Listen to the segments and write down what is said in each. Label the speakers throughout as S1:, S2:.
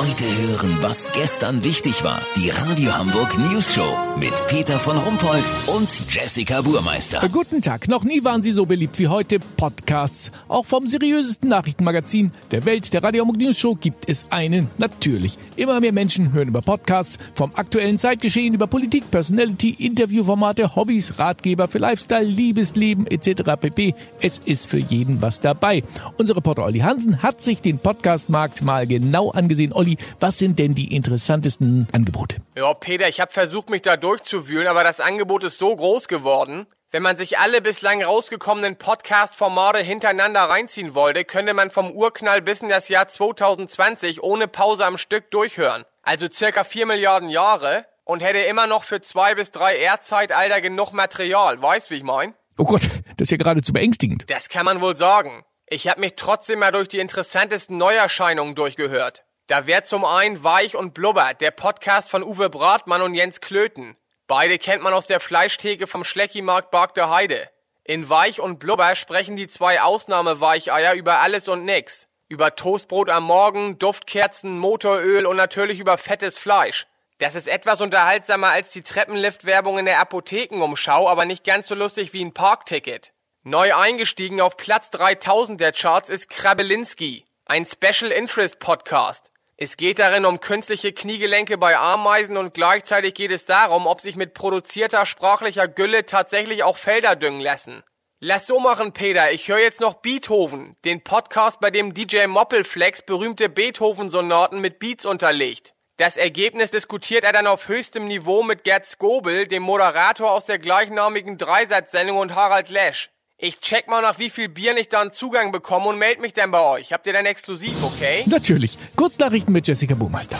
S1: Heute hören, was gestern wichtig war. Die Radio Hamburg News Show mit Peter von Rumpold und Jessica Burmeister.
S2: Guten Tag. Noch nie waren Sie so beliebt wie heute. Podcasts. Auch vom seriösesten Nachrichtenmagazin der Welt, der Radio Hamburg News Show, gibt es einen. Natürlich. Immer mehr Menschen hören über Podcasts. Vom aktuellen Zeitgeschehen über Politik, Personality, Interviewformate, Hobbys, Ratgeber für Lifestyle, Liebesleben etc. pp. Es ist für jeden was dabei. Unser Reporter Olli Hansen hat sich den Podcastmarkt mal genau angesehen. Olli, was sind denn die interessantesten Angebote?
S3: Ja, Peter, ich habe versucht, mich da durchzuwühlen, aber das Angebot ist so groß geworden. Wenn man sich alle bislang rausgekommenen Podcast-Formate hintereinander reinziehen wollte, könnte man vom Urknall bis in das Jahr 2020 ohne Pause am Stück durchhören. Also circa 4 Milliarden Jahre und hätte immer noch für zwei bis drei Erdzeitalter genug Material. Weißt, wie ich mein?
S2: Oh Gott, das ist ja geradezu beängstigend.
S3: Das kann man wohl sagen. Ich habe mich trotzdem mal durch die interessantesten Neuerscheinungen durchgehört. Da wäre zum einen Weich und Blubber, der Podcast von Uwe Bratmann und Jens Klöten. Beide kennt man aus der Fleischtheke vom Schleckimarkt Bark der Heide. In Weich und Blubber sprechen die zwei Ausnahmeweicheier über alles und nix. Über Toastbrot am Morgen, Duftkerzen, Motoröl und natürlich über fettes Fleisch. Das ist etwas unterhaltsamer als die Treppenlift-Werbung in der Apothekenumschau, aber nicht ganz so lustig wie ein Parkticket. Neu eingestiegen auf Platz 3000 der Charts ist Krabelinski, ein Special Interest Podcast. Es geht darin um künstliche Kniegelenke bei Ameisen und gleichzeitig geht es darum, ob sich mit produzierter sprachlicher Gülle tatsächlich auch Felder düngen lassen. Lass so machen, Peter. Ich höre jetzt noch Beethoven, den Podcast, bei dem DJ Moppelflex berühmte Beethoven-Sonaten mit Beats unterlegt. Das Ergebnis diskutiert er dann auf höchstem Niveau mit Gerd Skobel, dem Moderator aus der gleichnamigen Dreisatzsendung und Harald Lesch. Ich check mal nach wie viel Bier ich da einen Zugang bekomme und melde mich dann bei euch. Habt ihr dann exklusiv, okay?
S2: Natürlich. Kurznachrichten mit Jessica Burmeister.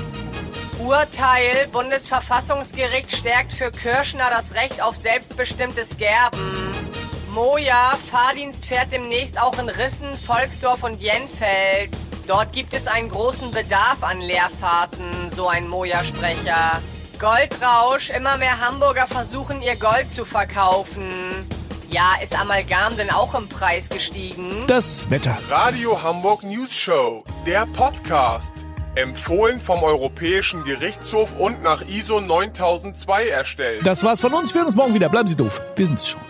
S4: Urteil. Bundesverfassungsgericht stärkt für Kirschner das Recht auf selbstbestimmtes Gerben. Moja, Fahrdienst fährt demnächst auch in Rissen, Volksdorf und Jenfeld. Dort gibt es einen großen Bedarf an Leerfahrten, so ein Moja-Sprecher. Goldrausch, immer mehr Hamburger versuchen ihr Gold zu verkaufen. Ja, ist Amalgam denn auch im Preis gestiegen?
S2: Das Wetter.
S5: Radio Hamburg News Show, der Podcast. Empfohlen vom Europäischen Gerichtshof und nach ISO 9002 erstellt.
S2: Das war's von uns. Wir hören uns morgen wieder. Bleiben Sie doof. Wir sind's schon.